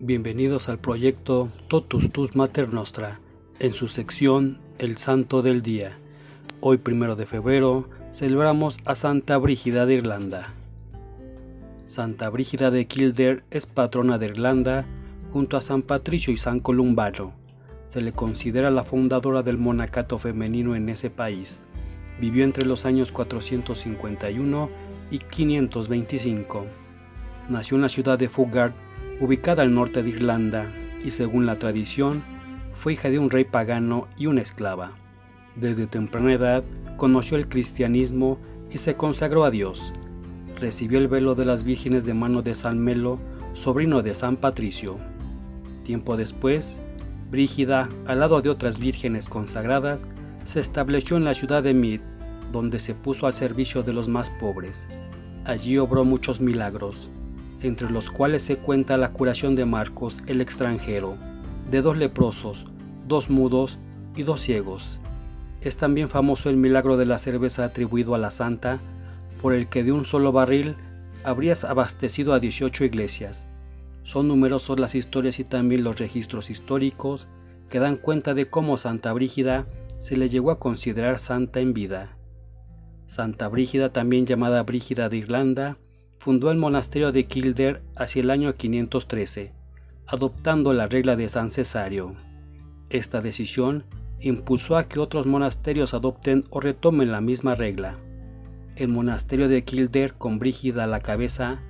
Bienvenidos al proyecto Totus Tus Mater Nostra, en su sección El Santo del Día. Hoy, primero de febrero, celebramos a Santa Brígida de Irlanda. Santa Brígida de Kildare es patrona de Irlanda junto a San Patricio y San Columbano. Se le considera la fundadora del monacato femenino en ese país. Vivió entre los años 451 y 525. Nació en la ciudad de Fugard, ubicada al norte de Irlanda, y según la tradición, fue hija de un rey pagano y una esclava. Desde temprana edad conoció el cristianismo y se consagró a Dios. Recibió el velo de las vírgenes de mano de San Melo, sobrino de San Patricio. Tiempo después, Brígida, al lado de otras vírgenes consagradas, se estableció en la ciudad de Mead, donde se puso al servicio de los más pobres. Allí obró muchos milagros, entre los cuales se cuenta la curación de Marcos el extranjero, de dos leprosos, dos mudos y dos ciegos. Es también famoso el milagro de la cerveza atribuido a la santa, por el que de un solo barril habrías abastecido a 18 iglesias. Son numerosos las historias y también los registros históricos que dan cuenta de cómo Santa Brígida se le llegó a considerar santa en vida. Santa Brígida, también llamada Brígida de Irlanda, fundó el monasterio de Kildare hacia el año 513, adoptando la regla de San Cesario. Esta decisión impulsó a que otros monasterios adopten o retomen la misma regla. El monasterio de Kildare, con Brígida a la cabeza,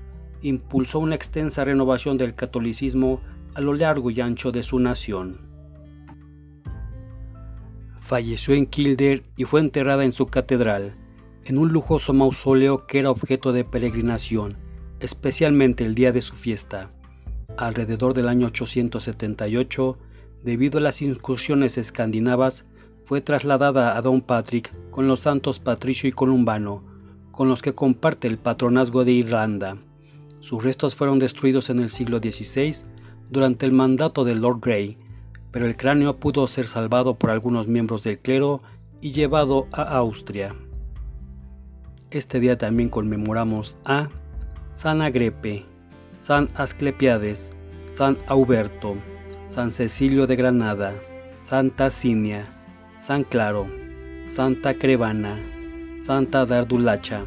impulsó una extensa renovación del catolicismo a lo largo y ancho de su nación. Falleció en Kildare y fue enterrada en su catedral, en un lujoso mausoleo que era objeto de peregrinación, especialmente el día de su fiesta. Alrededor del año 878, debido a las incursiones escandinavas, fue trasladada a Don Patrick con los santos Patricio y Columbano, con los que comparte el patronazgo de Irlanda. Sus restos fueron destruidos en el siglo XVI durante el mandato de Lord Grey, pero el cráneo pudo ser salvado por algunos miembros del clero y llevado a Austria. Este día también conmemoramos a San Agrepe, San Asclepiades, San Auberto, San Cecilio de Granada, Santa Cinia, San Claro, Santa Crevana, Santa Dardulacha,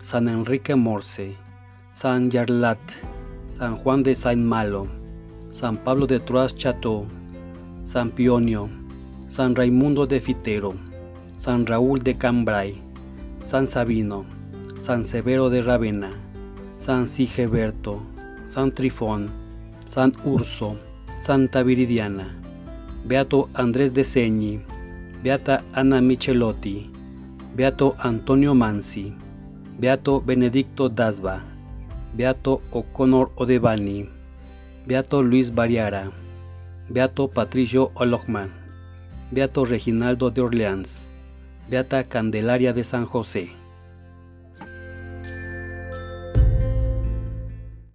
San Enrique Morse, San Yarlat, San Juan de Saint Malo, San Pablo de Troas Chateau, San Pionio, San Raimundo de Fitero, San Raúl de Cambrai, San Sabino, San Severo de Ravenna, San Sigeberto, San Trifón, San Urso, Santa Viridiana, Beato Andrés de Segni, Beata Anna Michelotti, Beato Antonio Mansi, Beato Benedicto Dasba, Beato O'Connor Odebani, Beato Luis Bariara, Beato Patricio Ologman, Beato Reginaldo de Orleans, Beata Candelaria de San José.